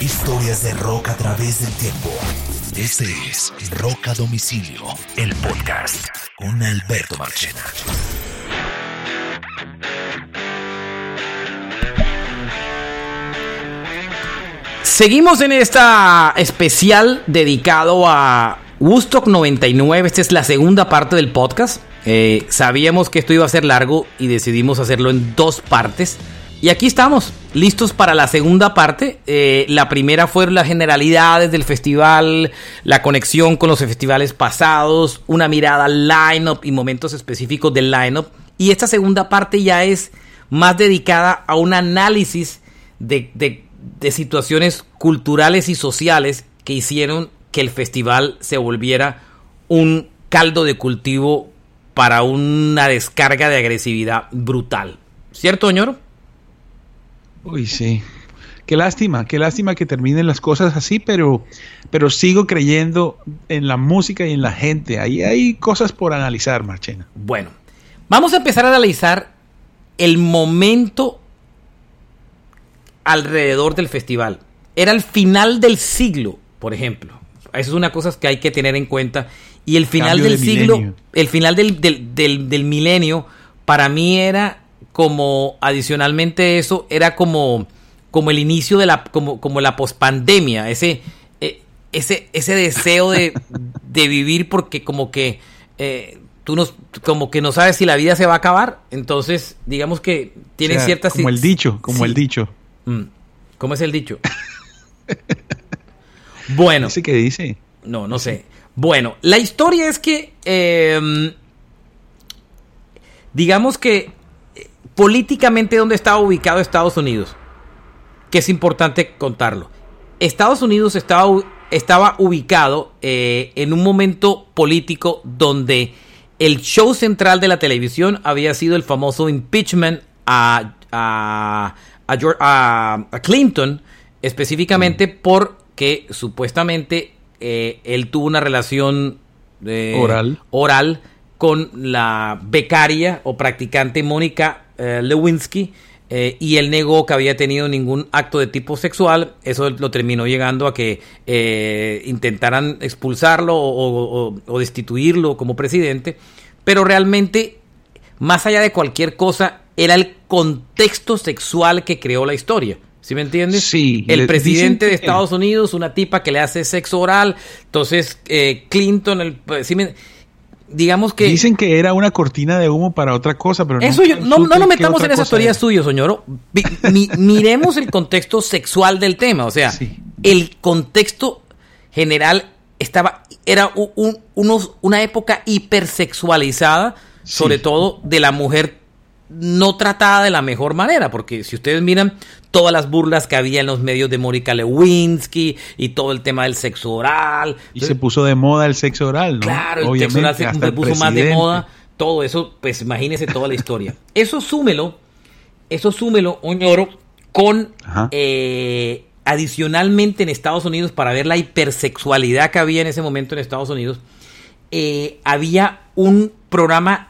Historias de rock a través del tiempo. Este es Rock a Domicilio, el podcast con Alberto Marchena. Seguimos en esta especial dedicado a Woodstock 99. Esta es la segunda parte del podcast. Eh, sabíamos que esto iba a ser largo y decidimos hacerlo en dos partes. Y aquí estamos, listos para la segunda parte. Eh, la primera fue las generalidades del festival, la conexión con los festivales pasados, una mirada al line-up y momentos específicos del line-up. Y esta segunda parte ya es más dedicada a un análisis de, de situaciones culturales y sociales que hicieron que el festival se volviera un caldo de cultivo para una descarga de agresividad brutal. ¿Cierto, señor? Uy, sí. Qué lástima, qué lástima que terminen las cosas así, pero, pero sigo creyendo en la música y en la gente. Ahí hay cosas por analizar, Marchena. Bueno, vamos a empezar a analizar el momento alrededor del festival. Era el final del siglo, por ejemplo. Eso es una cosa que hay que tener en cuenta. Y el final del siglo, el final del, del, milenio, para mí era como, adicionalmente eso, era como, como el inicio de la, como, como la pospandemia, ese, eh, ese, ese deseo de, de, vivir porque como que eh, tú no, como que no sabes si la vida se va a acabar, entonces digamos que tienen ciertas... Como el dicho, como el dicho. Mm. ¿Cómo es el dicho? bueno. ¿Dice qué dice? No, no sé. Bueno, la historia es que, em, digamos que políticamente dónde estaba ubicado Estados Unidos, que es importante contarlo. Estados Unidos estaba, estaba ubicado eh, en un momento político donde el show central de la televisión había sido el famoso impeachment a, a, a, Clinton, específicamente mm. porque supuestamente eh, él tuvo una relación eh, oral. oral con la becaria o practicante Mónica eh, Lewinsky y él negó que había tenido ningún acto de tipo sexual. Eso lo terminó llegando a que intentaran expulsarlo o, destituirlo como presidente. Pero realmente, más allá de cualquier cosa, era el contexto sexual que creó la historia. ¿Sí me entiendes? Sí. El presidente de Estados Unidos, una tipa que le hace sexo oral. Entonces, eh, Clinton, el, pues, digamos que... Dicen que era una cortina de humo para otra cosa, pero Eso no, no, nos metamos en esas teorías suyas, señor. miremos el contexto sexual del tema. O sea, el contexto general estaba... Era unos, una época hipersexualizada, sobre todo de la mujer no tratada de la mejor manera, porque si ustedes miran todas las burlas que había en los medios de Mónica Lewinsky y todo el tema del sexo oral. Y se puso de moda el sexo oral, ¿no? Claro, el sexo oral se, puso más de moda. Todo eso, pues imagínese toda la historia. Eso súmelo, eso súmelo, Oñoro, con eh, adicionalmente en Estados Unidos, para ver la hipersexualidad que había en ese momento en Estados Unidos, eh, había un programa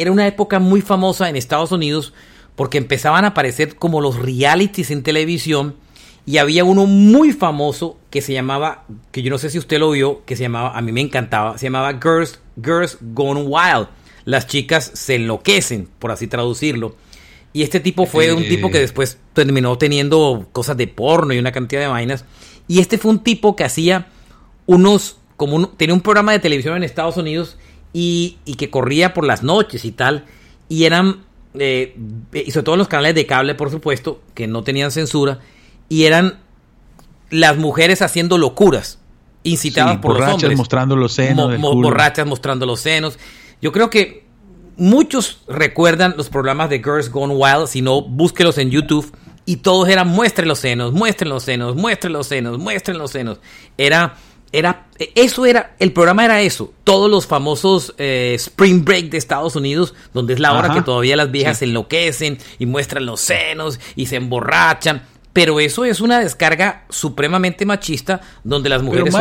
era una época muy famosa en Estados Unidos porque empezaban a aparecer como los realities en televisión y había uno muy famoso que se llamaba, que yo no sé si usted lo vio, que se llamaba, a mí me encantaba, se llamaba Girls, Girls Gone Wild. Las chicas se enloquecen, por así traducirlo. Y este tipo fue un tipo que después terminó teniendo cosas de porno y una cantidad de vainas. Y este fue un tipo que hacía unos, como tenía un programa de televisión en Estados Unidos y, que corría por las noches y tal. Y eran, eh, y sobre todo en los canales de cable, por supuesto, que no tenían censura. Y eran las mujeres haciendo locuras, incitadas por los hombres. mostrando los senos. borrachas mostrando los senos. Yo creo que muchos recuerdan los programas de Girls Gone Wild. Si no, búsquelos en YouTube. Y todos eran muestren los senos, muestren los senos, muestren los senos, muestren los senos. Era era, eso era, el programa era eso. Todos los famosos eh, Spring Break de Estados Unidos, donde es la hora que todavía las viejas se enloquecen y muestran los senos y se emborrachan. Pero eso es una descarga supremamente machista donde las mujeres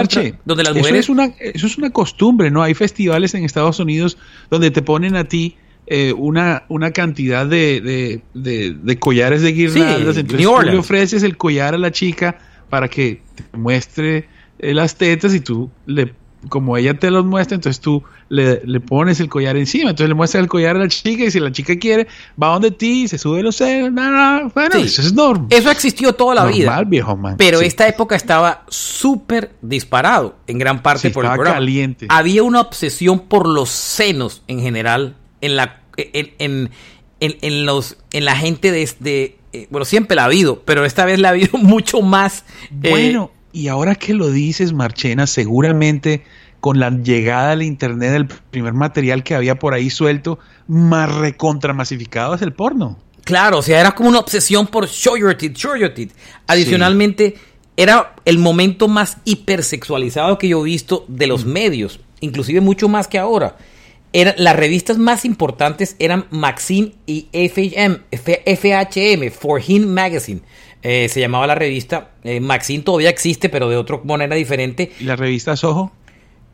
donde las mujeres eso es una eso es una costumbre, ¿no? Hay festivales en Estados Unidos donde te ponen a ti eh, una, una cantidad de, de, de, collares de guirnaldas. entonces tú le ofreces el collar a la chica para que te muestre las tetas y tú le como ella te los muestra, entonces tú le, pones el collar encima, entonces le muestras el collar a la chica y si la chica quiere, va donde ti, se sube los senos, bueno, eso es normal. Eso existió toda la vida. Viejo Pero esta época estaba súper disparado, en gran parte por el programa. caliente. Había una obsesión por los senos en general en la en, en, los en la gente de, eh, bueno, siempre la ha habido, pero esta vez la ha habido mucho más. Eh, bueno, y ahora que lo dices, Marchena, seguramente con la llegada del internet, del primer material que había por ahí suelto, más recontramasificado es el porno. Claro, o sea, era como una obsesión por show your teeth, show your teeth. Adicionalmente, era el momento más hipersexualizado que yo he visto de los mm. medios, inclusive mucho más que ahora. Era, las revistas más importantes eran Maxim y FHM, FHM, For Him Magazine. Eh, se llamaba la revista. Eh, Maxine todavía existe, pero de otra manera diferente. ¿Y la revista Soho?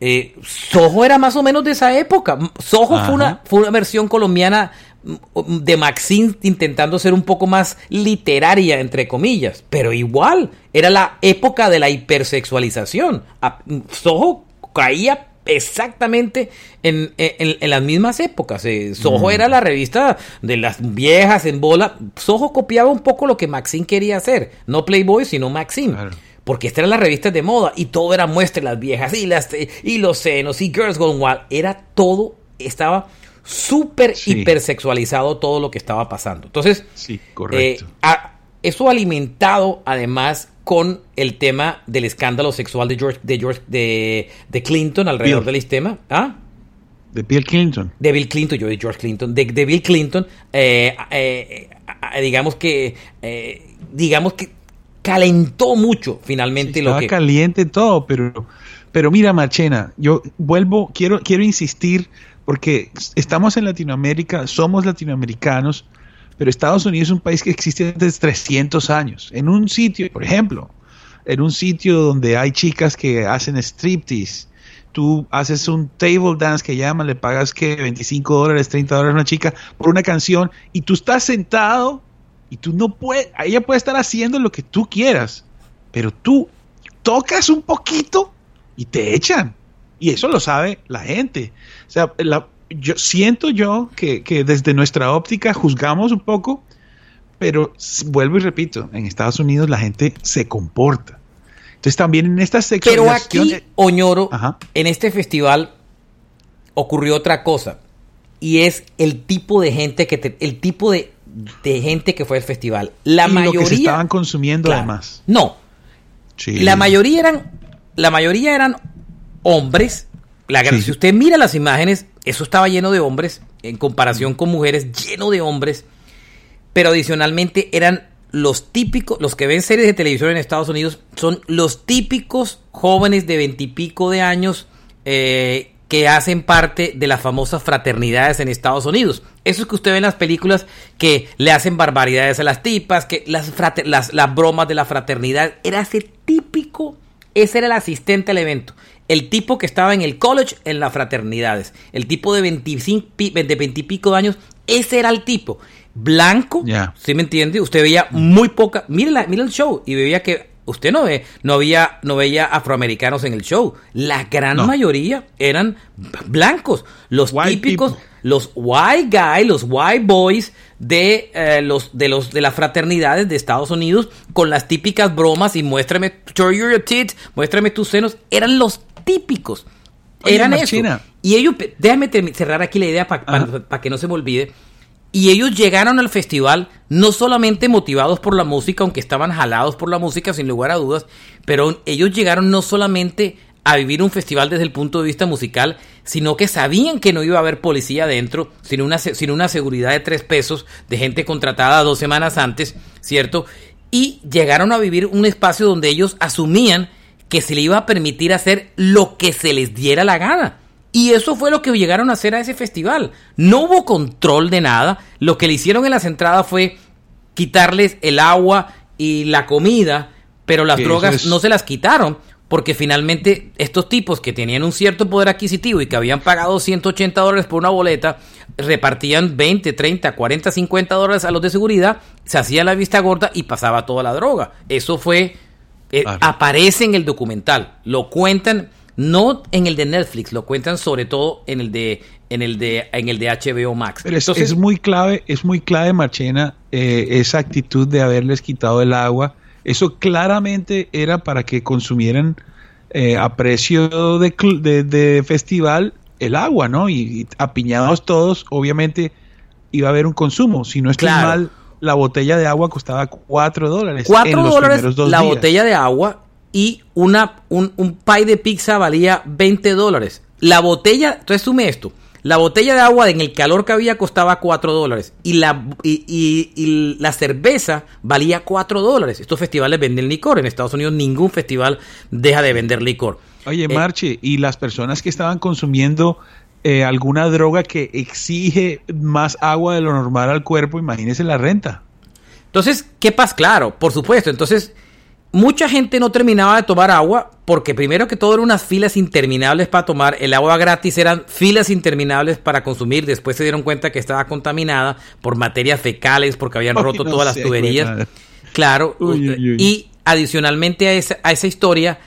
Eh, Soho era más o menos de esa época. Soho fue una, fue una versión colombiana mm, de Maxine intentando ser un poco más literaria, entre comillas. Pero igual, era la época de la hipersexualización. Ah, Soho caía exactamente en, las mismas épocas. Eh, Soho era la revista de las viejas en bola. Soho copiaba un poco lo que Maxine quería hacer. No Playboy, sino Maxine. Porque esta era la revista de moda y todo era muestra las viejas y, las, y los senos y Girls Gone Wild. Era todo, estaba súper hipersexualizado todo lo que estaba pasando. Entonces, sí, correcto. Eh, eso alimentado además con el tema del escándalo sexual de George, de George, de, de Clinton alrededor del sistema. ¿Ah? De Bill Clinton. De Bill Clinton, yo de George Clinton. De, Bill Clinton, eh, eh, eh, digamos que, digamos que calentó mucho finalmente lo que. caliente todo, pero, pero mira, Machena, yo vuelvo, quiero, quiero insistir, porque estamos en Latinoamérica, somos latinoamericanos, pero Estados Unidos es un país que existe desde 300 años. En un sitio, por ejemplo, en un sitio donde hay chicas que hacen striptease, tú haces un table dance que llaman, le pagas que 25 dólares, 30 dólares a una chica por una canción y tú estás sentado y tú no puedes, ella puede estar haciendo lo que tú quieras, pero tú tocas un poquito y te echan. Y eso lo sabe la gente. O sea, la, yo siento yo que, desde nuestra óptica juzgamos un poco, pero vuelvo y repito, en Estados Unidos la gente se comporta. Entonces también en esta sección... Pero aquí, Oñoro, en este festival ocurrió otra cosa. Y es el tipo de gente que el tipo de, gente que fue al festival. La mayoría. Lo que se estaban consumiendo además. No. La mayoría eran. La mayoría eran hombres si usted mira las imágenes, eso estaba lleno de hombres, en comparación con mujeres, lleno de hombres, pero adicionalmente eran los típicos, los que ven series de televisión en Estados Unidos, son los típicos jóvenes de veintipico de años eh, que hacen parte de las famosas fraternidades en Estados Unidos. Eso es que usted ve en las películas que le hacen barbaridades a las tipas, que las, las, las bromas de la fraternidad, era ese típico, ese era el asistente al evento el tipo que estaba en el college en las fraternidades, el tipo de 25, de 20 y pico de años, ese era el tipo. Blanco, ¿sí me entiende? Usted veía muy poca, mire, la, el show y veía que usted no ve, no había, no veía afroamericanos en el show. La gran mayoría eran blancos, los típicos, los white guys, los white boys de eh, los de los de las fraternidades de Estados Unidos con las típicas bromas y muéstrame your tits, muéstrame tus senos, eran los típicos. Eran eso. Y ellos, déjame cerrar aquí la idea para que no se me olvide. Y ellos llegaron al festival no solamente motivados por la música, aunque estaban jalados por la música sin lugar a dudas, pero ellos llegaron no solamente a vivir un festival desde el punto de vista musical, sino que sabían que no iba a haber policía adentro, sino una, sino una seguridad de tres pesos de gente contratada dos semanas antes, ¿cierto? Y llegaron a vivir un espacio donde ellos asumían que se le iba a permitir hacer lo que se les diera la gana. Y eso fue lo que llegaron a hacer a ese festival. No hubo control de nada. Lo que le hicieron en las entradas fue quitarles el agua y la comida, pero las drogas no se las quitaron porque finalmente estos tipos que tenían un cierto poder adquisitivo y que habían pagado 180 dólares por una boleta, repartían 20, 30, 40, 50 dólares a los de seguridad, se hacía la vista gorda y pasaba toda la droga. Eso fue Eh, aparece en el documental, lo cuentan no en el de Netflix, lo cuentan sobre todo en el de en el de en el de HBO Max. Pero es, muy clave, es muy clave, Marchena, eh, esa actitud de haberles quitado el agua. Eso claramente era para que consumieran eh, a precio de, de, festival el agua, ¿no? Y, apiñados todos, obviamente iba a haber un consumo. Si no estoy mal, la botella de agua costaba 4 dólares. 4 dólares la botella de agua y una, un, un pie de pizza valía 20 dólares. La botella, entonces sume esto, la botella de agua en el calor que había costaba 4 dólares y la, y, la cerveza valía 4 dólares. Estos festivales venden licor. En Estados Unidos ningún festival deja de vender licor. Oye, eh, Marche, y las personas que estaban consumiendo eh, alguna droga que exige más agua de lo normal al cuerpo, imagínese la renta. Entonces, ¿qué pasa? Claro, por supuesto. Entonces, mucha gente no terminaba de tomar agua porque primero que todo eran unas filas interminables para tomar, el agua gratis eran filas interminables para consumir, después se dieron cuenta que estaba contaminada por materias fecales porque habían roto todas las tuberías. Claro, y adicionalmente a esa, a esa historia,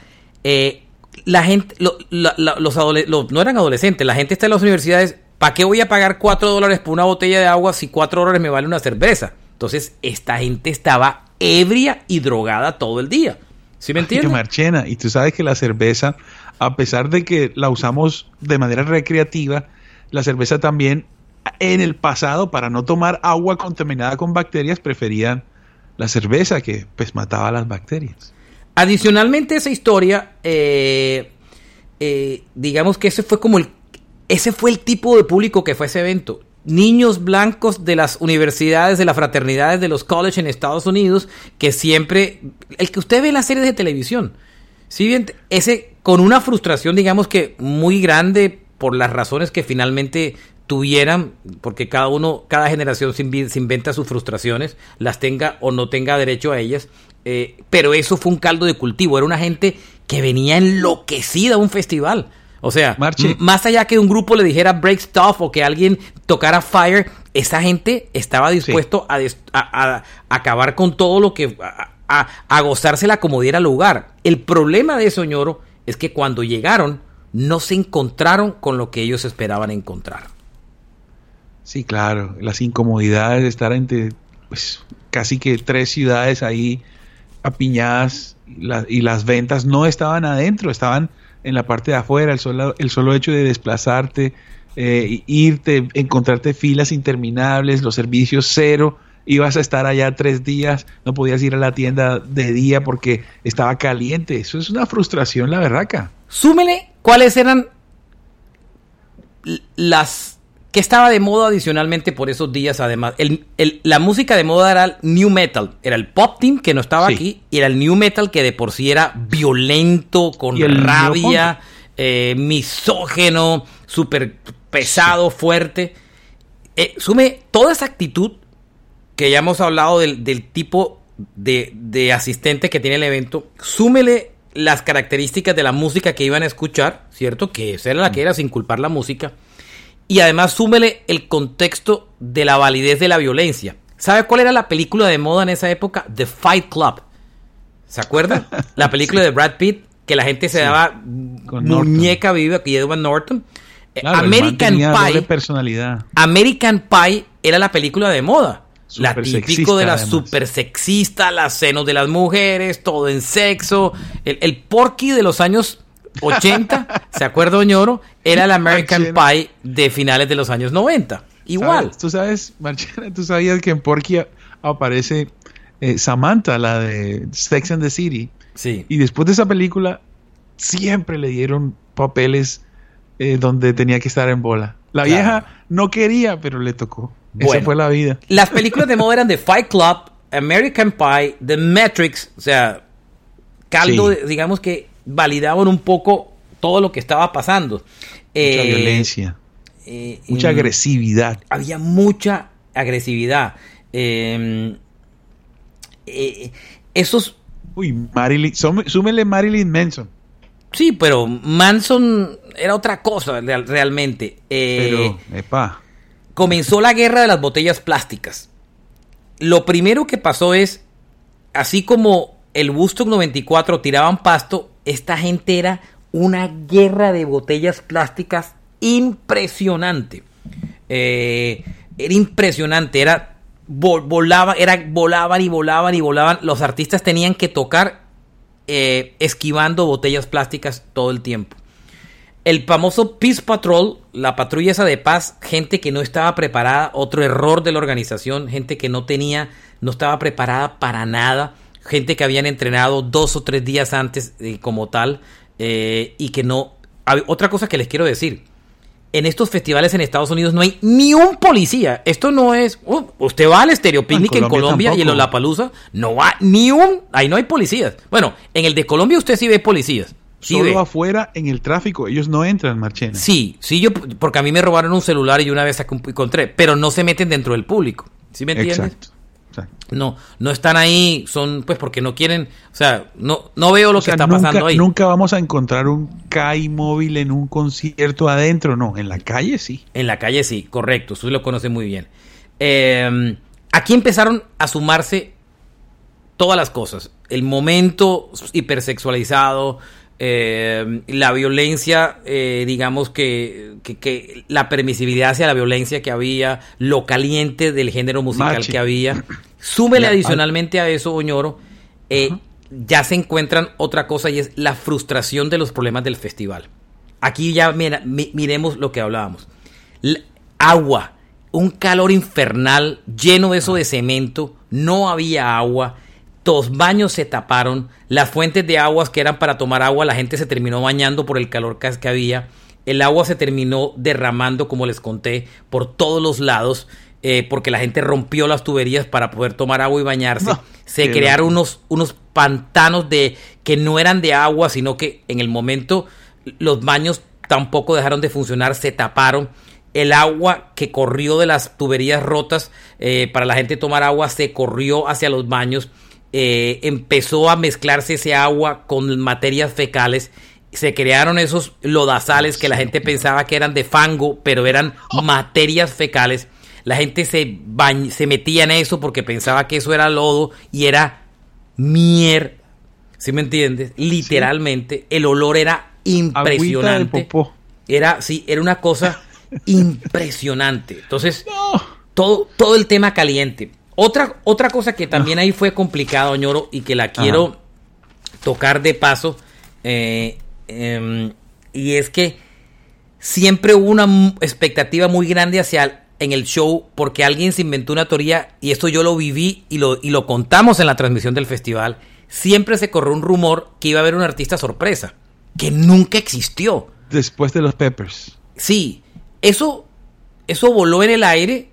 eh, la gente, los no eran adolescentes, la gente está en las universidades, ¿para qué voy a pagar 4 dólares por una botella de agua si 4 dólares me vale una cerveza? Entonces, esta gente estaba ebria y drogada todo el día. ¿Sí me entiendes? Marchena, y tú sabes que la cerveza, a pesar de que la usamos de manera recreativa, la cerveza también en el pasado, para no tomar agua contaminada con bacterias, preferían la cerveza que pues mataba las bacterias. Adicionalmente esa historia, eh, eh, digamos que ese fue como el, ese fue el tipo de público que fue ese evento niños blancos de las universidades, de las fraternidades, de los colleges en Estados Unidos, que siempre, el que usted ve en las series de televisión, ¿sí bien? Ese, con una frustración, digamos que muy grande por las razones que finalmente tuvieran, porque cada uno, cada generación se, inventa sus frustraciones, las tenga o no tenga derecho a ellas, eh, pero eso fue un caldo de cultivo, era una gente que venía enloquecida a un festival. O sea, más allá que un grupo le dijera break stuff o que alguien tocara fire, esa gente estaba dispuesto a, acabar con todo lo que. A, gozársela como diera lugar. El problema de eso, ñoro, es que cuando llegaron, no se encontraron con lo que ellos esperaban encontrar. Sí, claro, las incomodidades de estar entre pues, casi que tres ciudades ahí apiñadas y las ventas no estaban adentro, estaban en la parte de afuera, el solo, el solo hecho de desplazarte, eh, irte, encontrarte filas interminables, los servicios cero, ibas a estar allá tres días, no podías ir a la tienda de día porque estaba caliente. Eso es una frustración, la verdad. Súmele cuáles eran las que estaba de moda adicionalmente por esos días además. El, la música de moda era el new metal, era el pop team que no estaba aquí y era el new metal que de por sí era violento, con rabia, eh, misógeno, súper pesado, fuerte. Eh, sume toda esa actitud que ya hemos hablado del, tipo de, de asistente que tiene el evento, súmele las características de la música que iban a escuchar, ¿cierto? Que esa era la que era sin culpar la música y además súmele el contexto de la validez de la violencia. ¿Sabe cuál era la película de moda en esa época? The Fight Club. ¿Se acuerdan? La película de Brad Pitt, que la gente se daba muñeca viva, aquí Edward Norton. Eh, American Pie. personalidad. American Pie era la película de moda. la típico de la super sexista, las senos de las mujeres, todo en sexo. El, el porky de los años 80, ¿se acuerda, Ñoro? Era el American Pie de finales de los años 90. Igual. Tú sabes, Marchena, tú sabías que en Porky aparece eh, Samantha, la de Sex and the City. Sí. Y después de esa película, siempre le dieron papeles eh, donde tenía que estar en bola. La vieja no quería, pero le tocó. Esa fue la vida. Las películas de moda eran The Fight Club, American Pie, The Matrix, o sea, caldo, digamos que validaban un poco todo lo que estaba pasando. Mucha eh, violencia. Eh, mucha agresividad. Había mucha agresividad. Em, eh, esos. Uy, Marilyn. Súmele Marilyn Manson. Sí, pero Manson era otra cosa realmente. pero, epa. Comenzó la guerra de las botellas plásticas. Lo primero que pasó es, así como el Woodstock 94 tiraban pasto, esta gente era una guerra de botellas plásticas impresionante. Eh, era impresionante, era volaba, era, volaban y volaban y volaban. Los artistas tenían que tocar eh, esquivando botellas plásticas todo el tiempo. El famoso Peace Patrol, la patrulla esa de paz, gente que no estaba preparada, otro error de la organización, gente que no tenía, no estaba preparada para nada, gente que habían entrenado dos o tres días antes eh, como tal eh, y que no... Otra cosa que les quiero decir, en estos festivales en Estados Unidos no hay ni un policía. Esto no es. Uh, usted va al Stereo Picnic en Colombia, y en Lollapalooza, no va ni un. Ahí no hay policías. Bueno, en el de Colombia usted sí ve policías. Solo afuera en el tráfico, ellos no entran, Marchena. Sí, sí, yo, porque a mí me robaron un celular y una vez encontré, pero no se meten dentro del público. ¿Sí me entiendes? Exacto. No, no están ahí, son pues porque no quieren, o sea, no, no veo lo que está pasando ahí. Nunca vamos a encontrar un CAI móvil en un concierto adentro, no, en la calle sí. En la calle sí, correcto, usted lo conoce muy bien. Em, aquí empezaron a sumarse todas las cosas, el momento hipersexualizado, eh, la violencia, eh, digamos que, que, la permisibilidad hacia la violencia que había, lo caliente del género musical que había. Súmele adicionalmente a eso, Oñoro, eh, ya se encuentran otra cosa y es la frustración de los problemas del festival. Aquí ya miremos lo que hablábamos. agua, un calor infernal, lleno de eso de cemento, no había agua los baños se taparon, las fuentes de aguas que eran para tomar agua, la gente se terminó bañando por el calor que había, el agua se terminó derramando, como les conté, por todos los lados, eh, porque la gente rompió las tuberías para poder tomar agua y bañarse. se crearon unos, unos pantanos de que no eran de agua, sino que en el momento los baños tampoco dejaron de funcionar, se taparon. El agua que corrió de las tuberías rotas eh, para la gente tomar agua se corrió hacia los baños eh, empezó a mezclarse ese agua con materias fecales. Se crearon esos lodazales que la gente pensaba que eran de fango, pero eran materias fecales. La gente se, se metía en eso porque pensaba que eso era lodo y era mierda. ¿Sí me entiendes? Literalmente, el olor era impresionante. Era, sí, era una cosa impresionante. Entonces, todo, todo el tema caliente. Otra, otra cosa que también ahí fue complicado, ñoro, y que la quiero tocar de paso, eh, em, y es que siempre hubo una expectativa muy grande hacia en el show porque alguien se inventó una teoría y esto yo lo viví y lo, y lo contamos en la transmisión del festival. Siempre se corrió un rumor que iba a haber un artista sorpresa, que nunca existió. Después de los Peppers. Sí, eso, eso voló en el aire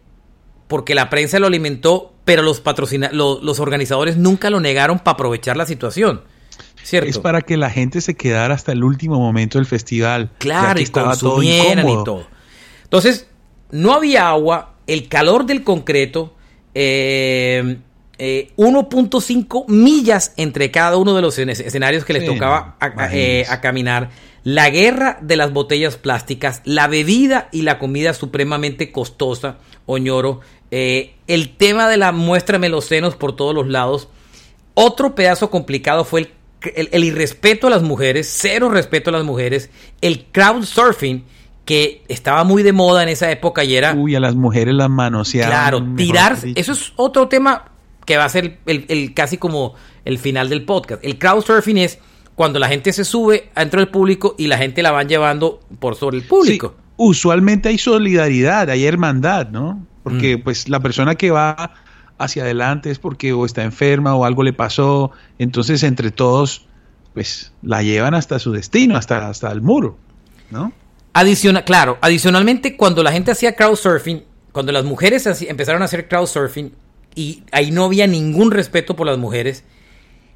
porque la prensa lo alimentó, pero los, patrocina los organizadores nunca lo negaron para aprovechar la situación. ¿Cierto? Es para que la gente se quedara hasta el último momento del festival. Claro, y estaba todo y todo. Entonces, no había agua, el calor del concreto, 1.5 eh, eh, millas entre cada uno de los escenarios que les tocaba eh, a, caminar, la guerra de las botellas plásticas, la bebida y la comida supremamente costosa, Oñoro, el tema de la muéstrame los senos por todos los lados. Otro pedazo complicado fue el, irrespeto a las mujeres, cero respeto a las mujeres, el crowd que estaba muy de moda en esa época y era... Uy, a las mujeres las manoseaban. Claro, tirar, eso es otro tema que va a ser el, casi como el final del podcast. El crowd surfing es cuando la gente se sube dentro del público y la gente la van llevando por sobre el público. usualmente hay solidaridad, hay hermandad, ¿no? porque mm. pues la persona que va hacia adelante es porque o está enferma o algo le pasó, entonces entre todos pues la llevan hasta su destino, hasta, hasta el muro, ¿no? Adiciona, claro, adicionalmente cuando la gente hacía crowdsurfing, cuando las mujeres empezaron a hacer crowdsurfing y ahí no había ningún respeto por las mujeres,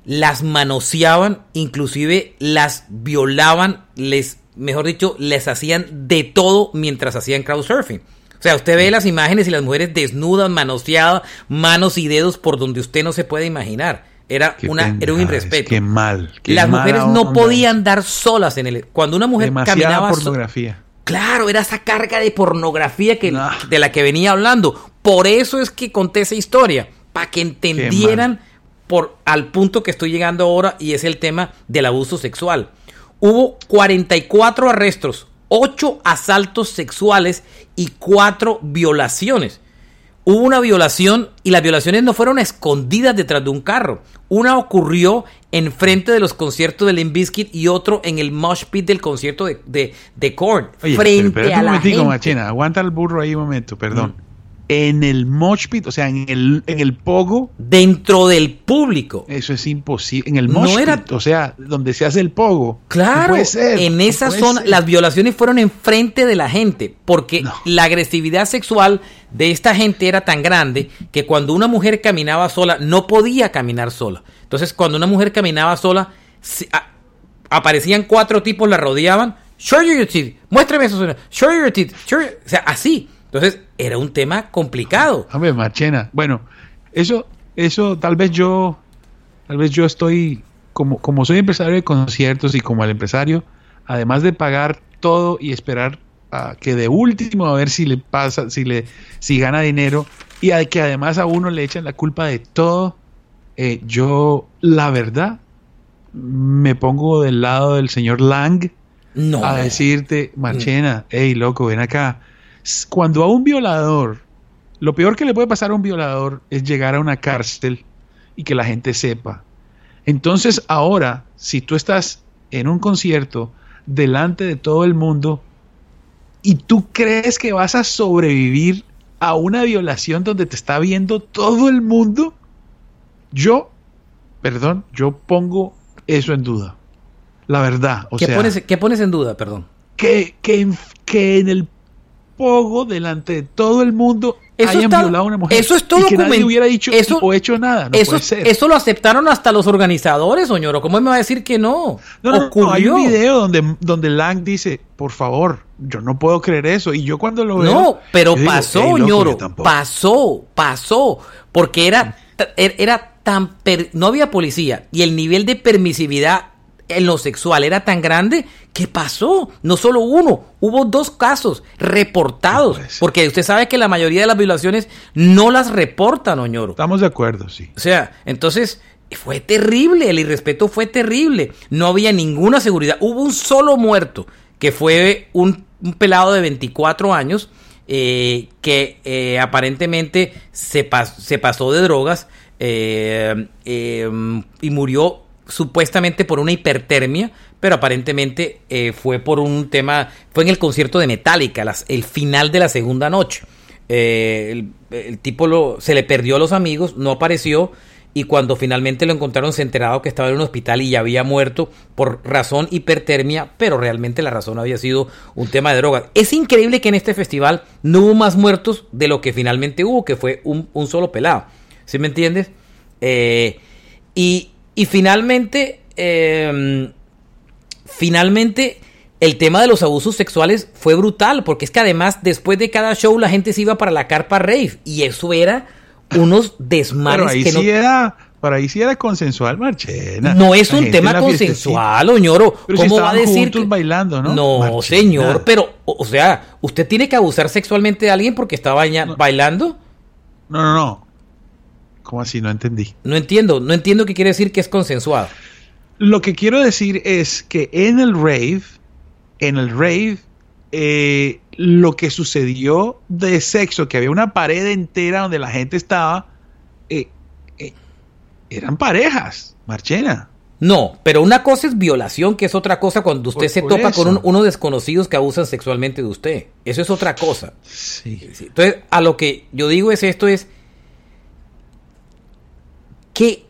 las manoseaban, inclusive las violaban, les, mejor dicho, les hacían de todo mientras hacían crowdsurfing. O sea, usted ve las imágenes y las mujeres desnudas, manoseadas, manos y dedos por donde usted no se puede imaginar. Era, una, era un irrespeto. Qué mal. las mujeres no podían dar solas en el. Cuando una mujer caminaba. pornografía. claro, era esa carga de pornografía que, de la que venía hablando. Por eso es que conté esa historia. Para que entendieran por al punto que estoy llegando ahora y es el tema del abuso sexual. Hubo 44 arrestos, 8 asaltos sexuales y 4 violaciones. Hubo una violación y las violaciones no fueron escondidas detrás de un carro. Una ocurrió en frente de los conciertos de Limp Bizkit y otro en el mosh pit del concierto de, de, de Korn. frente a la gente. aguanta el burro ahí un momento, perdón. Mm en el mosh pit, o sea, en el, en el pogo. Dentro del público. Eso es imposible. En el mosh pit, o sea, donde se hace el pogo. Claro, en esa zona, las violaciones fueron enfrente de la gente, porque la agresividad sexual de esta gente era tan grande que cuando una mujer caminaba sola, no podía caminar sola. Entonces, cuando una mujer caminaba sola, aparecían cuatro tipos, la rodeaban. Show your teeth, muéstrame eso. Show your teeth, o sea, así. Entonces, era un tema complicado. A ver, Machena. Bueno, eso, eso tal vez yo, tal vez yo estoy, como, como soy empresario de conciertos y como el empresario, además de pagar todo y esperar a que de último a ver si le pasa, si le, si gana dinero, y a que además a uno le echan la culpa de todo, eh, yo, la verdad, me pongo del lado del señor Lang no. a decirte, Machena, hey loco, ven acá cuando a un violador, lo peor que le puede pasar a un violador es llegar a una cárcel y que la gente sepa. Entonces ahora, si tú estás en un concierto delante de todo el mundo y tú crees que vas a sobrevivir a una violación donde te está viendo todo el mundo, yo, perdón, yo pongo eso en duda. La verdad. ¿Qué, pones, ¿Qué, pones, en duda, perdón? Que, que, que en el poco delante de todo el mundo eso hayan violado a una mujer. Eso es todo y que nadie hubiera dicho eso, o hecho nada. eso, eso lo aceptaron hasta los organizadores, Oñoro. ¿Cómo me va a decir que no? No, no, no hay un video donde, donde Lang dice, por favor, yo no puedo creer eso. Y yo cuando lo veo. No, pero pasó, Oñoro. Pasó, pasó. Porque era, er, era tan. no había policía. Y el nivel de permisividad en lo sexual era tan grande ¿Qué pasó? No solo uno, hubo dos casos reportados, porque usted sabe que la mayoría de las violaciones no las reportan, Oñoro. Estamos de acuerdo, sí. O sea, entonces fue terrible, el irrespeto fue terrible, no había ninguna seguridad, hubo un solo muerto, que fue un, pelado de 24 años, eh, que eh, aparentemente se, se, pasó de drogas eh, y murió supuestamente por una hipertermia, pero aparentemente eh, fue por un tema, fue en el concierto de Metallica, el final de la segunda noche. Eh, el, tipo se le perdió a los amigos, no apareció y cuando finalmente lo encontraron se enterado que estaba en un hospital y ya había muerto por razón hipertermia, pero realmente la razón había sido un tema de drogas. Es increíble que en este festival no hubo más muertos de lo que finalmente hubo, que fue un, solo pelado. ¿Sí me entiendes? Eh, y, y finalmente, em, finalmente, el tema de los abusos sexuales fue brutal, porque es que además, después de cada show, la gente se iba para la carpa rave, y eso era unos desmanes ahí que sí Era, para ahí sí era consensual, Marchena. No es un tema consensual, Oñoro. ¿Cómo va a decir? bailando, ¿no? No, señor, pero, o, sea, ¿usted tiene que abusar sexualmente de alguien porque estaba bailando? No, no, no. ¿Cómo así? No entendí. No entiendo, no entiendo qué quiere decir que es consensuado. Lo que quiero decir es que en el rave, en el rave, eh, lo que sucedió de sexo, que había una pared entera donde la gente estaba, eh, eh, eran parejas, Marchena. No, pero una cosa es violación, que es otra cosa cuando usted se topa con unos desconocidos que abusan sexualmente de usted. Eso es otra cosa. Sí. Entonces, a lo que yo digo es esto es que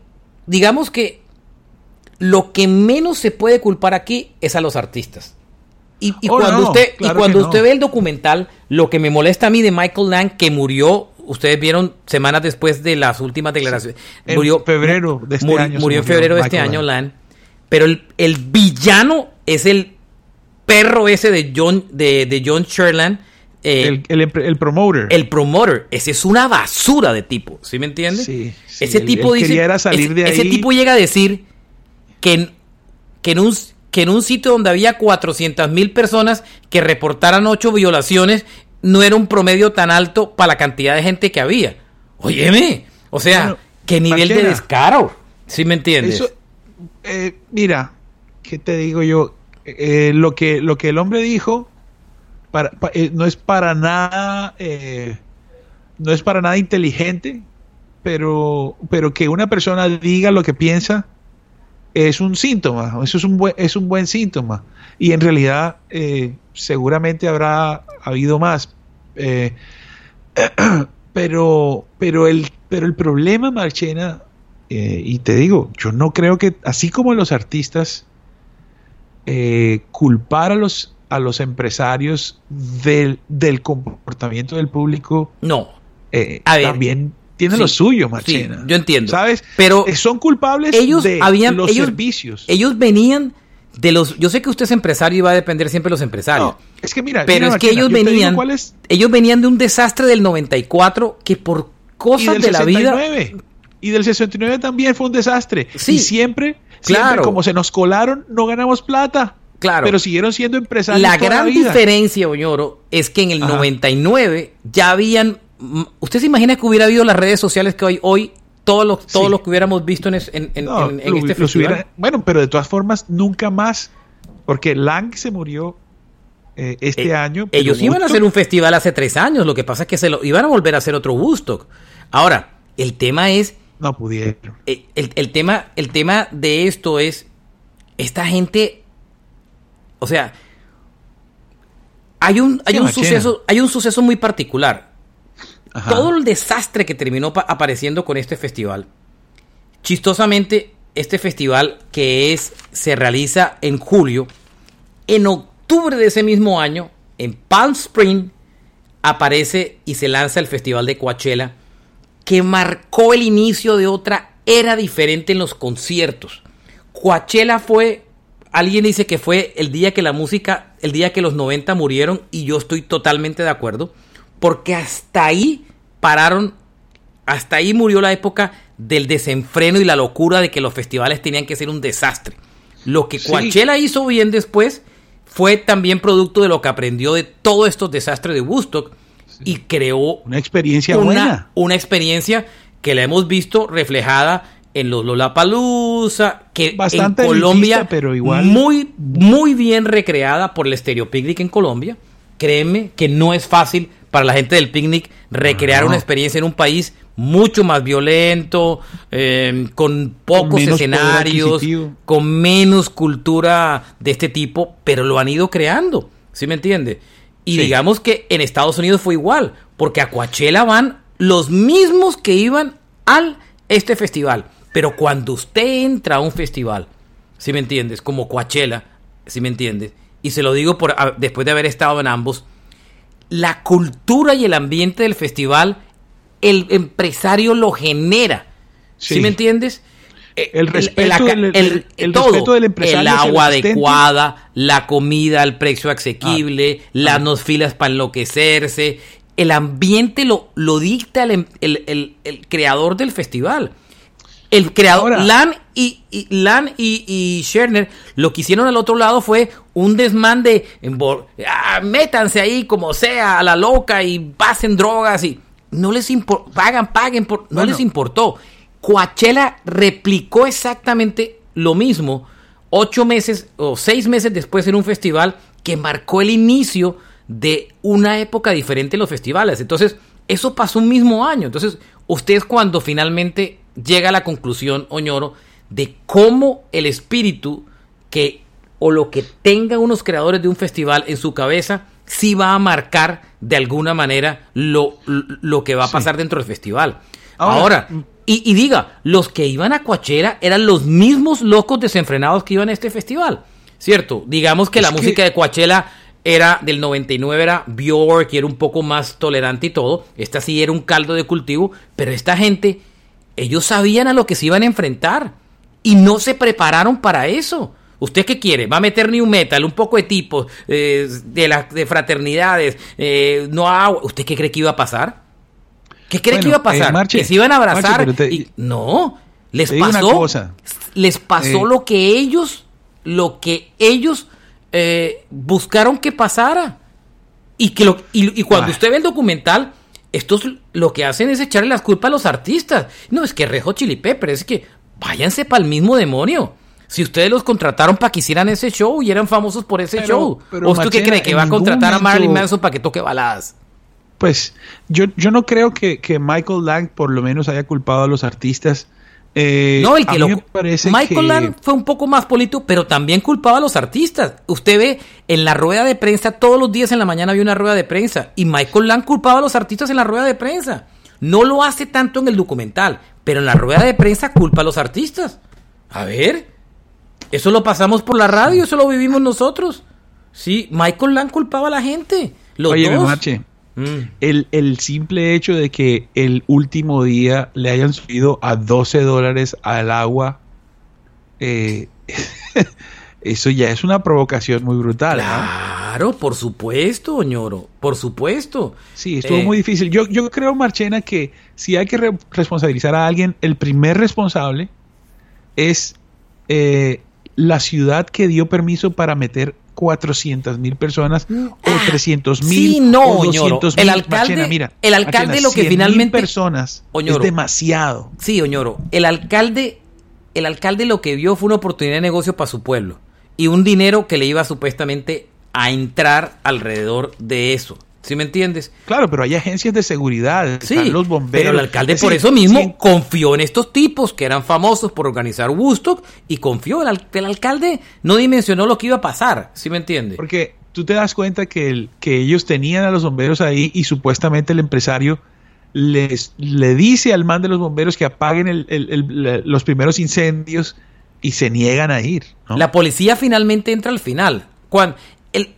digamos que lo que menos se puede culpar aquí es a los artistas. Y, oh, cuando usted, y cuando usted ve el documental, lo que me molesta a mí de Michael Lang, que murió, ustedes vieron semanas después de las últimas declaraciones. murió en febrero de este año. Murió en febrero de este año, Lang. Pero el, villano es el perro ese de John, de, de John Sherland, eh, el, el, promoter. El promoter. Ese es una basura de tipo. ¿Sí me entiendes? Sí. ese tipo dice. Salir de ese tipo llega a decir que en, que en, un, que en un sitio donde había 400 mil personas que reportaran ocho violaciones, no era un promedio tan alto para la cantidad de gente que había. Óyeme. O sea, ¿qué nivel de descaro? ¿Sí me entiendes? Eh, mira, ¿qué te digo yo? Eh, lo, que, lo que el hombre dijo eh, no es para nada no es para nada inteligente, pero, pero que una persona diga lo que piensa es un síntoma, eso es un buen, es un buen síntoma. Y en realidad seguramente habrá habido más. pero, pero, el, pero el problema, Marchena, eh, y te digo, yo no creo que, así como los artistas, eh, culpar a los, a los empresarios del, del comportamiento del público. No. Eh, también tiene lo suyo, Marchena. yo entiendo. ¿Sabes? Pero son culpables ellos de habían, los ellos, servicios. Ellos venían de los. Yo sé que usted es empresario y va a depender siempre de los empresarios. es que mira, pero es que ellos venían. Ellos venían de un desastre del 94 que por cosas de la vida y del 69 también fue un desastre. Sí, y siempre, claro. como se nos colaron, no ganamos plata. Claro. Pero siguieron siendo empresarios. La gran diferencia, Oñoro, es que en el 99 ya habían. ¿Usted se imagina que hubiera habido las redes sociales que hoy, hoy todos los, todos los que hubiéramos visto en, este festival? bueno, pero de todas formas, nunca más. Porque Lang se murió eh, este eh, año. Ellos iban a hacer un festival hace tres años. Lo que pasa es que se lo iban a volver a hacer otro Woodstock. Ahora, el tema es no pudieron. Eh, el, tema, el tema de esto es, esta gente, o sea, hay un, hay un suceso, hay un suceso muy particular. Todo el desastre que terminó apareciendo con este festival. Chistosamente, este festival que es, se realiza en julio, en octubre de ese mismo año, en Palm Spring, aparece y se lanza el festival de Coachella que marcó el inicio de otra era diferente en los conciertos. Coachella fue, alguien dice que fue el día que la música, el día que los 90 murieron y yo estoy totalmente de acuerdo, porque hasta ahí pararon, hasta ahí murió la época del desenfreno y la locura de que los festivales tenían que ser un desastre. Lo que Coachella hizo bien después fue también producto de lo que aprendió de todos estos desastres de Woodstock y creó una experiencia una, buena. Una experiencia que la hemos visto reflejada en los Lollapalooza, que Bastante en Colombia, pero igual. muy, muy bien recreada por el Stereo Picnic en Colombia. Créeme que no es fácil para la gente del picnic recrear una experiencia en un país mucho más violento, eh, con pocos escenarios, con menos cultura de este tipo, pero lo han ido creando, ¿sí me entiende? Y digamos que en Estados Unidos fue igual, porque a Coachella van los mismos que iban al este festival. Pero cuando usted entra a un festival, si me entiendes, como Coachella, si me entiendes, y se lo digo por, después de haber estado en ambos, la cultura y el ambiente del festival, el empresario lo genera. ¿Sí, me entiendes? el respeto, el, todo, del empresario. El agua adecuada, la comida al precio asequible, ah, las ah. filas para enloquecerse. El ambiente lo, lo dicta el, creador del festival. El creador, Lan y, y, Lan y, y, Scherner, lo que hicieron al otro lado fue un desmán de ah, métanse ahí como sea, a la loca y pasen drogas y no les importó, pagan, paguen, por, no les importó. Coachella replicó exactamente lo mismo ocho meses o seis meses después en un festival que marcó el inicio de una época diferente en los festivales. Entonces, eso pasó un mismo año. Entonces, usted es cuando finalmente llega a la conclusión, Oñoro, de cómo el espíritu que o lo que tengan unos creadores de un festival en su cabeza sí va a marcar de alguna manera lo, lo que va a pasar dentro del festival. Ahora y, diga, los que iban a Coachera eran los mismos locos desenfrenados que iban a este festival, ¿cierto? Digamos que la música de Coachella era del 99, era Bjork y era un poco más tolerante y todo. Esta sí era un caldo de cultivo, pero esta gente, ellos sabían a lo que se iban a enfrentar y no se prepararon para eso. ¿Usted qué quiere? ¿Va a meter new metal, un poco de tipos, eh, de, de fraternidades? Eh, no ¿Usted qué cree que iba a pasar? ¿Qué cree que iba a pasar? Eh, que se iban a abrazar. y, no, les pasó. Les pasó eh, lo que ellos, lo que ellos eh, buscaron que pasara. Y que lo, y, cuando usted ve el documental, estos lo que hacen es echarle las culpas a los artistas. No, es que Rejo Chili Pepper, es que váyanse para el mismo demonio. Si ustedes los contrataron para que hicieran ese show y eran famosos por ese show. ¿O usted qué cree? ¿Que va a contratar a Marilyn Manson para que toque baladas? Pues yo, yo no creo que, que Michael Lang por lo menos haya culpado a los artistas eh, no, el que lo. Michael Land fue un poco más político, pero también culpaba a los artistas. Usted ve en la rueda de prensa, todos los días en la mañana había una rueda de prensa, y Michael Land culpaba a los artistas en la rueda de prensa. No lo hace tanto en el documental, pero en la rueda de prensa culpa a los artistas. A ver, eso lo pasamos por la radio, eso lo vivimos nosotros. Sí, Michael Land culpaba a la gente. Los Oye, dos. Mm. El, simple hecho de que el último día le hayan subido a 12 dólares al agua, eh, eso ya es una provocación muy brutal. Claro, por supuesto, Oñoro, por supuesto. Sí, estuvo eh, muy difícil. Yo, yo creo, Marchena, que si hay que responsabilizar a alguien, el primer responsable es eh, la ciudad que dio permiso para meter 400 mil personas o 300 mil sí, no, o 200 mil. El alcalde, mira, el alcalde lo que finalmente personas es demasiado. Sí, Oñoro, el alcalde el alcalde lo que vio fue una oportunidad de negocio para su pueblo y un dinero que le iba supuestamente a entrar alrededor de eso. ¿Sí me entiendes? Claro, pero hay agencias de seguridad, sí, los bomberos. Pero el alcalde por eso mismo confió en estos tipos que eran famosos por organizar Woodstock y confió. El, el alcalde no dimensionó lo que iba a pasar, ¿sí me entiendes? Porque tú te das cuenta que, el, que ellos tenían a los bomberos ahí y supuestamente el empresario les le dice al man de los bomberos que apaguen el, los primeros incendios y se niegan a ir. La policía finalmente entra al final. Cuando,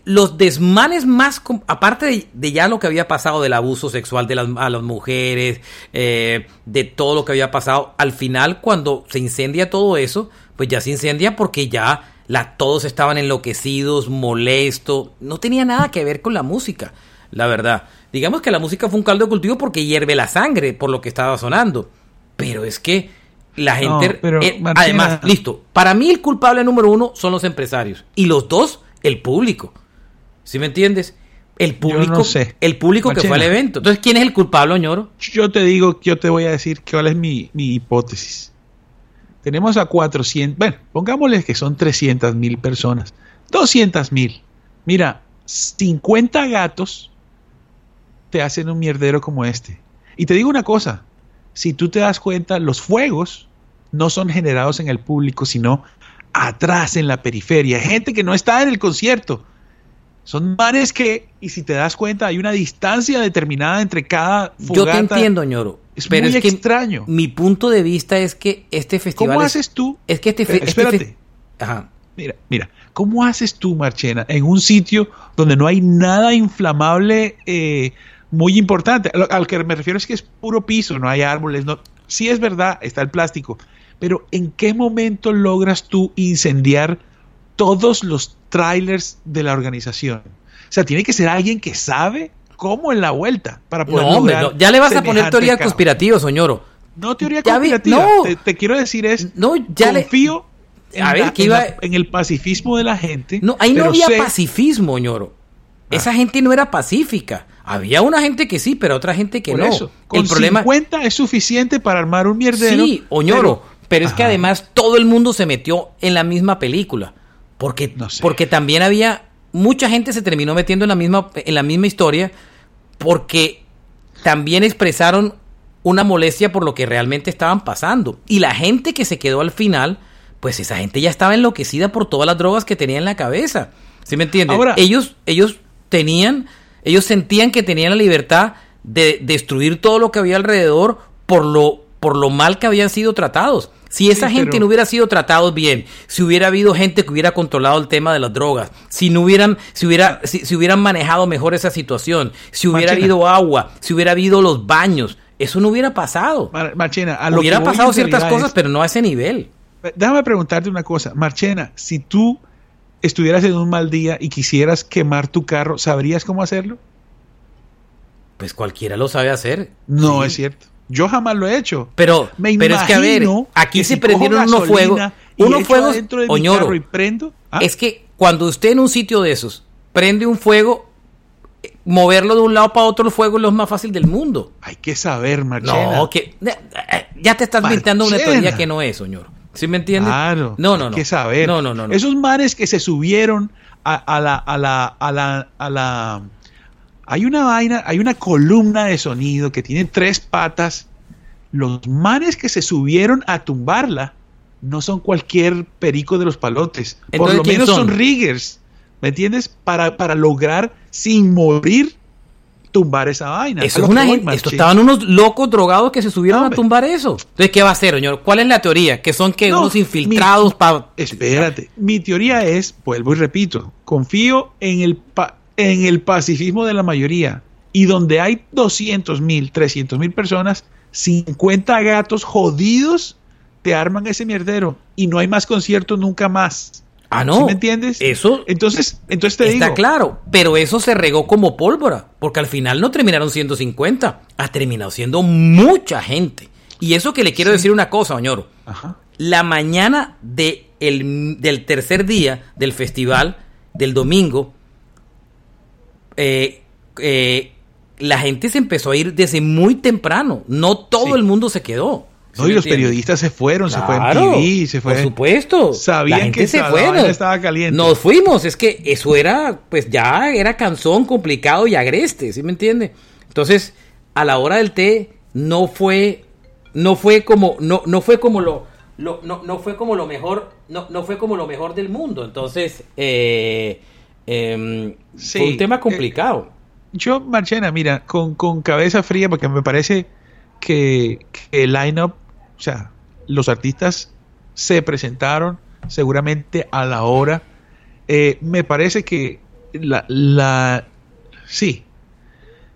los desmanes más, aparte de, ya lo que había pasado del abuso sexual de las, a las mujeres, eh, de todo lo que había pasado, al final cuando se incendia todo eso, pues ya se incendia porque ya la, todos estaban enloquecidos, molestos, no tenía nada que ver con la música, la verdad. Digamos que la música fue un caldo de cultivo porque hierve la sangre por lo que estaba sonando, pero es que la gente... Eh, además, listo, para mí el culpable número uno son los empresarios y los dos el público. ¿Sí me entiendes? El público, el público que fue al evento. Entonces, ¿quién es el culpable, Oñoro? Yo te digo, yo te voy a decir cuál es mi, hipótesis. Tenemos a 400, bueno, pongámosle que son 300 mil personas, 200 mil. Mira, 50 gatos te hacen un mierdero como este. Y te digo una cosa, si tú te das cuenta, los fuegos no son generados en el público, sino atrás en la periferia, gente que no está en el concierto. Son manes que, y si te das cuenta, hay una distancia determinada entre cada fogata. Yo te entiendo, ñoro. Es pero muy es extraño. mi punto de vista es que este festival. ¿Cómo haces tú? Es que este, este Espérate. Ajá. Mira, mira, ¿cómo haces tú, Marchena, en un sitio donde no hay nada inflamable eh, muy importante? Al, que me refiero es que es puro piso, no hay árboles, no. Sí es verdad, está el plástico, pero ¿en qué momento logras tú incendiar todos los trailers de la organización? O sea, tiene que ser alguien que sabe cómo en la vuelta para poder no, no, ya le vas a poner teoría conspirativa, soñoro. No teoría conspirativa. Te, quiero decir es no, ya confío en, a ver, iba... en, el pacifismo de la gente. No, ahí no había pacifismo, ñoro. Ah. Esa gente no era pacífica. Había una gente que sí, pero otra gente que no. Eso, con el problema 50 es suficiente para armar un mierdero. Sí, oñoro. Pero es que además todo el mundo se metió en la misma película. Porque, porque también había. Mucha gente se terminó metiendo en la misma, en la misma historia. Porque también expresaron una molestia por lo que realmente estaban pasando. Y la gente que se quedó al final, pues esa gente ya estaba enloquecida por todas las drogas que tenía en la cabeza. ¿Sí me entiendes? Ahora, ellos, ellos tenían, ellos sentían que tenían la libertad de destruir todo lo que había alrededor por lo, por lo mal que habían sido tratados. Si esa gente no hubiera sido tratados bien, si hubiera habido gente que hubiera controlado el tema de las drogas, si no hubieran, si hubiera, si, hubieran manejado mejor esa situación, si hubiera habido agua, si hubiera habido los baños, eso no hubiera pasado. Marchena, a lo hubiera pasado ciertas cosas, pero no a ese nivel. Déjame preguntarte una cosa, Marchena, si tú estuvieras en un mal día y quisieras quemar tu carro, ¿sabrías cómo hacerlo? Pues cualquiera lo sabe hacer. No es cierto. Yo jamás lo he hecho. Pero, Me pero es que a ver, aquí se prendieron unos fuegos. Unos fuegos, dentro de oñoro. y prendo. ¿ah? Es que cuando usted en un sitio de esos prende un fuego, moverlo de un lado para otro el fuego es lo más fácil del mundo. Hay que saber, Marchena. No, que ya te estás inventando una teoría que no es, señor. ¿Sí me entiendes? Claro. No, no, no. Hay que saber. No, no, no. Esos mares que se subieron a, la, a la, a la, a la, hay una vaina, hay una columna de sonido que tiene tres patas. Los manes que se subieron a tumbarla no son cualquier perico de los palotes. Por lo menos son? riggers. ¿Me entiendes? Para, para lograr sin morir tumbar esa vaina. Eso es una gente, esto estaban unos locos drogados que se subieron a tumbar eso. Entonces, ¿qué va a hacer, señor? ¿Cuál es la teoría? Que son que unos infiltrados para... Espérate, mi teoría es, vuelvo y repito, confío en el, en el pacifismo de la mayoría. Y donde hay 200 mil, 300 mil personas, 50 gatos jodidos te arman ese mierdero. Y no hay más conciertos nunca más. Ah, no. me entiendes? Eso. Entonces, entonces te está claro, pero eso se regó como pólvora, porque al final no terminaron 150, ha terminado siendo mucha gente. Y eso que le quiero decir una cosa, Oñoro. Ajá. La mañana de del tercer día del festival, del domingo, eh, eh, la gente se empezó a ir desde muy temprano. No todo el mundo se quedó. No, y los periodistas se fueron, se fue en TV, se fue. Por supuesto. Sabían que se fueron. estaba caliente. Nos fuimos, es que eso era, pues ya era cansón, complicado y agreste, ¿sí me entiende? Entonces, a la hora del té, no fue, no fue como, no, no fue como lo, no, no fue como lo mejor, no, no fue como lo mejor del mundo. Entonces, eh, em, fue un tema complicado. Eh, yo, Marchena, mira, con, con cabeza fría, porque me parece que, que el line-up o sea, los artistas se presentaron seguramente a la hora. Eh, me parece que la, la sí,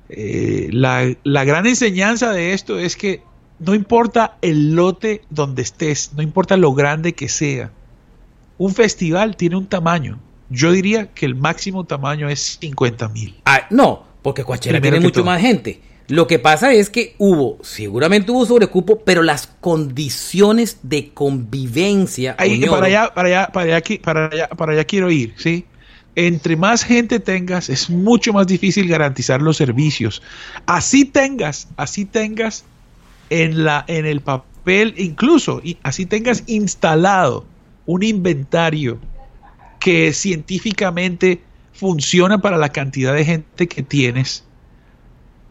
eh, la, la, gran enseñanza de esto es que no importa el lote donde estés, no importa lo grande que sea, un festival tiene un tamaño. Yo diría que el máximo tamaño es 50 mil. Ah, no, porque Coachella tiene mucho más gente. Lo que pasa es que hubo, seguramente hubo sobrecupo, pero las condiciones de convivencia. Ahí, para, allá, para, allá, para, allá, para, allá, para allá quiero ir, ¿sí? Entre más gente tengas, es mucho más difícil garantizar los servicios. Así tengas, así tengas en, la, en el papel, incluso, y así tengas instalado un inventario que científicamente funciona para la cantidad de gente que tienes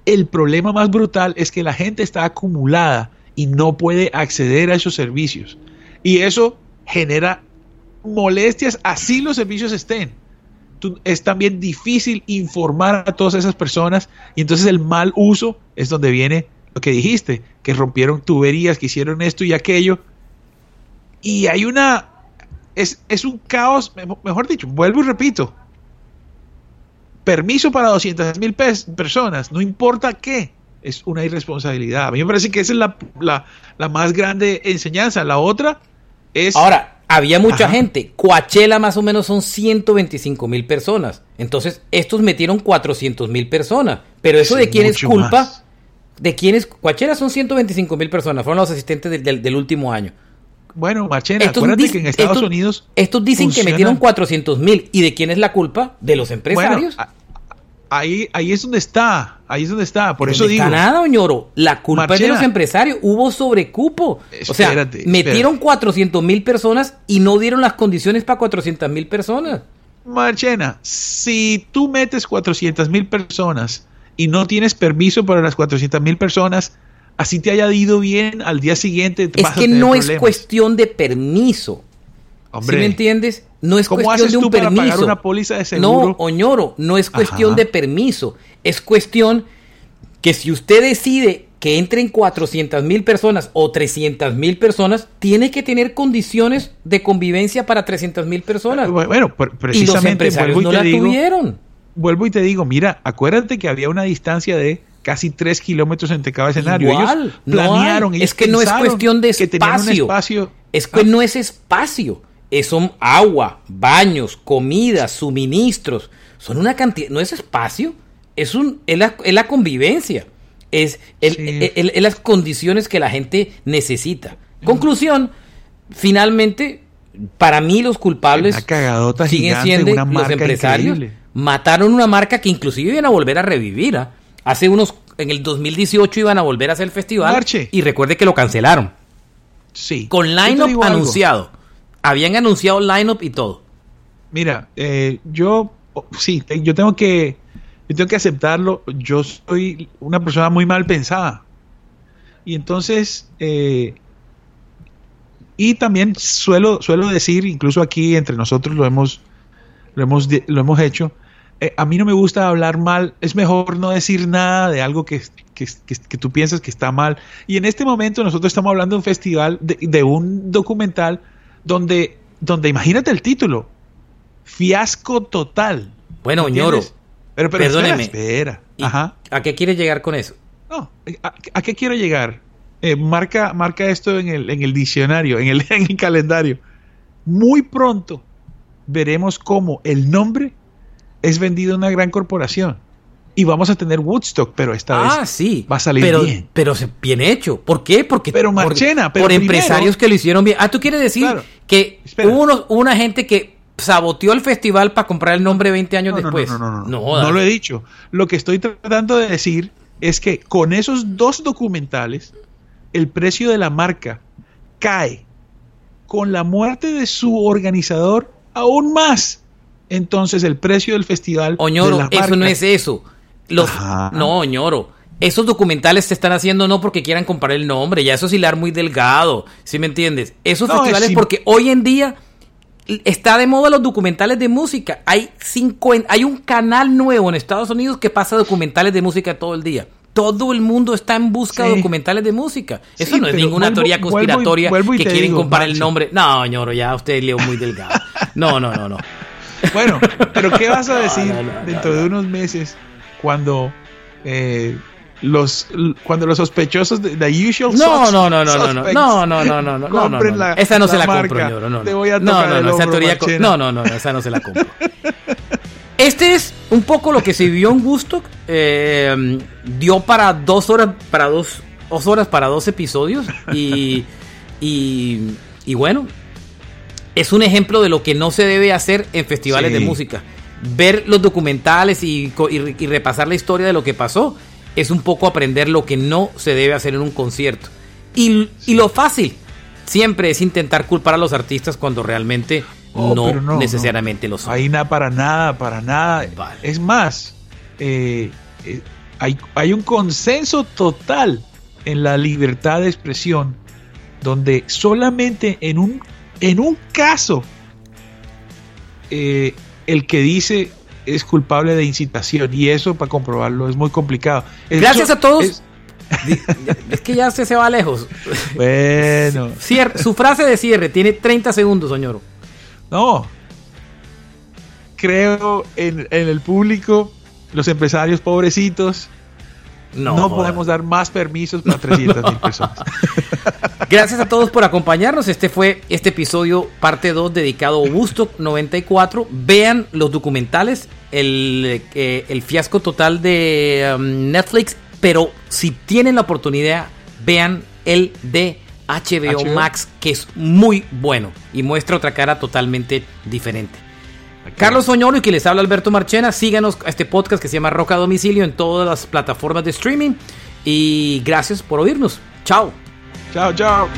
el problema más brutal es que la gente está acumulada y no puede acceder a esos servicios. Y eso genera molestias así los servicios estén. Es también difícil informar a todas esas personas y entonces el mal uso es donde viene lo que dijiste, que rompieron tuberías, que hicieron esto y aquello. Y hay una... Es, es un caos, mejor dicho, vuelvo y repito, permiso para 200 mil personas, no importa qué, es una irresponsabilidad. A mí me parece que esa es la, la, más grande enseñanza. La otra es... Ahora, había mucha gente. Coachella más o menos son 125 mil personas. Entonces, estos metieron 400 mil personas. Pero eso de quién es culpa... ¿De quién es? Coachella son 125 mil personas. Fueron los asistentes del, último año. Bueno, Machena, acuérdate que en Estados Unidos. Estos dicen que metieron 400 mil. ¿Y de quién es la culpa? ¿De los empresarios? ahí, ahí es donde está, ahí es donde está, por eso digo. nada, Oñoro, la culpa es de los empresarios, hubo sobrecupo. o sea, metieron 400 mil personas y no dieron las condiciones para 400 mil personas. Marchena, si tú metes 400 mil personas y no tienes permiso para las 400 mil personas, así te haya ido bien al día siguiente. es que no es cuestión de permiso. Hombre, me entiendes? No es cuestión de un permiso. una póliza de seguro? No, Oñoro, no es cuestión de permiso. Es cuestión que si usted decide que entren 400 mil personas o 300 mil personas, tiene que tener condiciones de convivencia para 300 mil personas. Bueno, precisamente vuelvo y no te digo, tuvieron. Vuelvo y te digo, mira, acuérdate que había una distancia de casi 3 kilómetros entre cada escenario. Ellos planearon. es que no es cuestión de espacio. espacio. Es que no es espacio son agua, baños, comida, suministros. Son una cantidad, no es espacio, es, un, es, la, convivencia, es, las condiciones que la gente necesita. Conclusión, finalmente, para mí los culpables siguen siendo los empresarios. mataron una marca que inclusive iban a volver a revivir. ¿ah? Hace unos, en el 2018 iban a volver a hacer el festival y recuerde que lo cancelaron. Sí. Con line-up anunciado. Habían anunciado line-up y todo. Mira, eh, yo, sí, yo tengo que, yo tengo que aceptarlo. Yo soy una persona muy mal pensada. Y entonces, eh, y también suelo, suelo decir, incluso aquí entre nosotros lo hemos, lo hemos, lo hemos hecho, eh, a mí no me gusta hablar mal, es mejor no decir nada de algo que, que, tú piensas que está mal. Y en este momento nosotros estamos hablando de un festival, de, un documental donde, donde, imagínate el título, Fiasco Total. Bueno, ñoro, pero, pero perdóneme. Espera, ¿A qué quieres llegar con eso? No, ¿a, qué quiero llegar? Eh, marca, marca esto en el, en el diccionario, en el, en el calendario. Muy pronto veremos cómo el nombre es vendido a una gran corporación. Y vamos a tener Woodstock, pero esta vez ah, sí, va a salir pero, bien. Pero bien hecho. ¿Por qué? Porque pero Marchena, por, empresarios que lo hicieron bien. Ah, tú quieres decir que hubo, una gente que saboteó el festival para comprar el nombre 20 años después. No, no, no, no, no lo he dicho. Lo que estoy tratando de decir es que con esos dos documentales, el precio de la marca cae. Con la muerte de su organizador, aún más entonces el precio del festival. Oñoro, eso no es eso. Los, no, Oñoro. Esos documentales se están haciendo no porque quieran comprar el nombre, ya eso es hilar muy delgado, ¿sí me entiendes? Esos festivales porque hoy en día está de moda los documentales de música. Hay, cinco, hay un canal nuevo en Estados Unidos que pasa documentales de música todo el día. Todo el mundo está en busca de documentales de música. Eso no es ninguna teoría conspiratoria que quieren comprar el nombre. No, ñoro, ya usted leo muy delgado. No, no, no, no. Bueno, pero ¿qué vas a decir dentro de unos meses cuando eh, los cuando los sospechosos de The Usual no, no, no, no, no, no, no, no, no, no, no, no, no, esa no se la compro, yo, no, no, Te voy a no, no, no, esa teoría, no, no, no, esa no se la compro. Este es un poco lo que se vio en Gusto. Eh, dio para dos horas, para dos, dos horas para dos episodios y, y, y bueno, es un ejemplo de lo que no se debe hacer en festivales de música. Ver los documentales y, repasar la historia de lo que pasó es un poco aprender lo que no se debe hacer en un concierto. Y, lo fácil siempre es intentar culpar a los artistas cuando realmente oh, no, necesariamente lo son. Ahí nada, para nada, para nada. Es más, eh, eh, hay, hay un consenso total en la libertad de expresión donde solamente en un en un caso, eh, el que dice es culpable de incitación y eso para comprobarlo es muy complicado. Gracias a todos. Es... que ya se, se va lejos. Bueno. su frase de cierre tiene 30 segundos, señor. No. Creo en, en el público, los empresarios pobrecitos, no, podemos dar más permisos para 300 mil personas. Gracias a todos por acompañarnos. Este fue este episodio, parte 2, dedicado a Woodstock 94. Vean los documentales, el, eh, el fiasco total de um, Netflix. Pero si tienen la oportunidad, vean el de HBO, Max, que es muy bueno y muestra otra cara totalmente diferente. Carlos Soñoro y que les habla Alberto Marchena. Síganos a este podcast que se llama Roca Domicilio en todas las plataformas de streaming. Y gracias por oírnos. Chao. Chao, chao.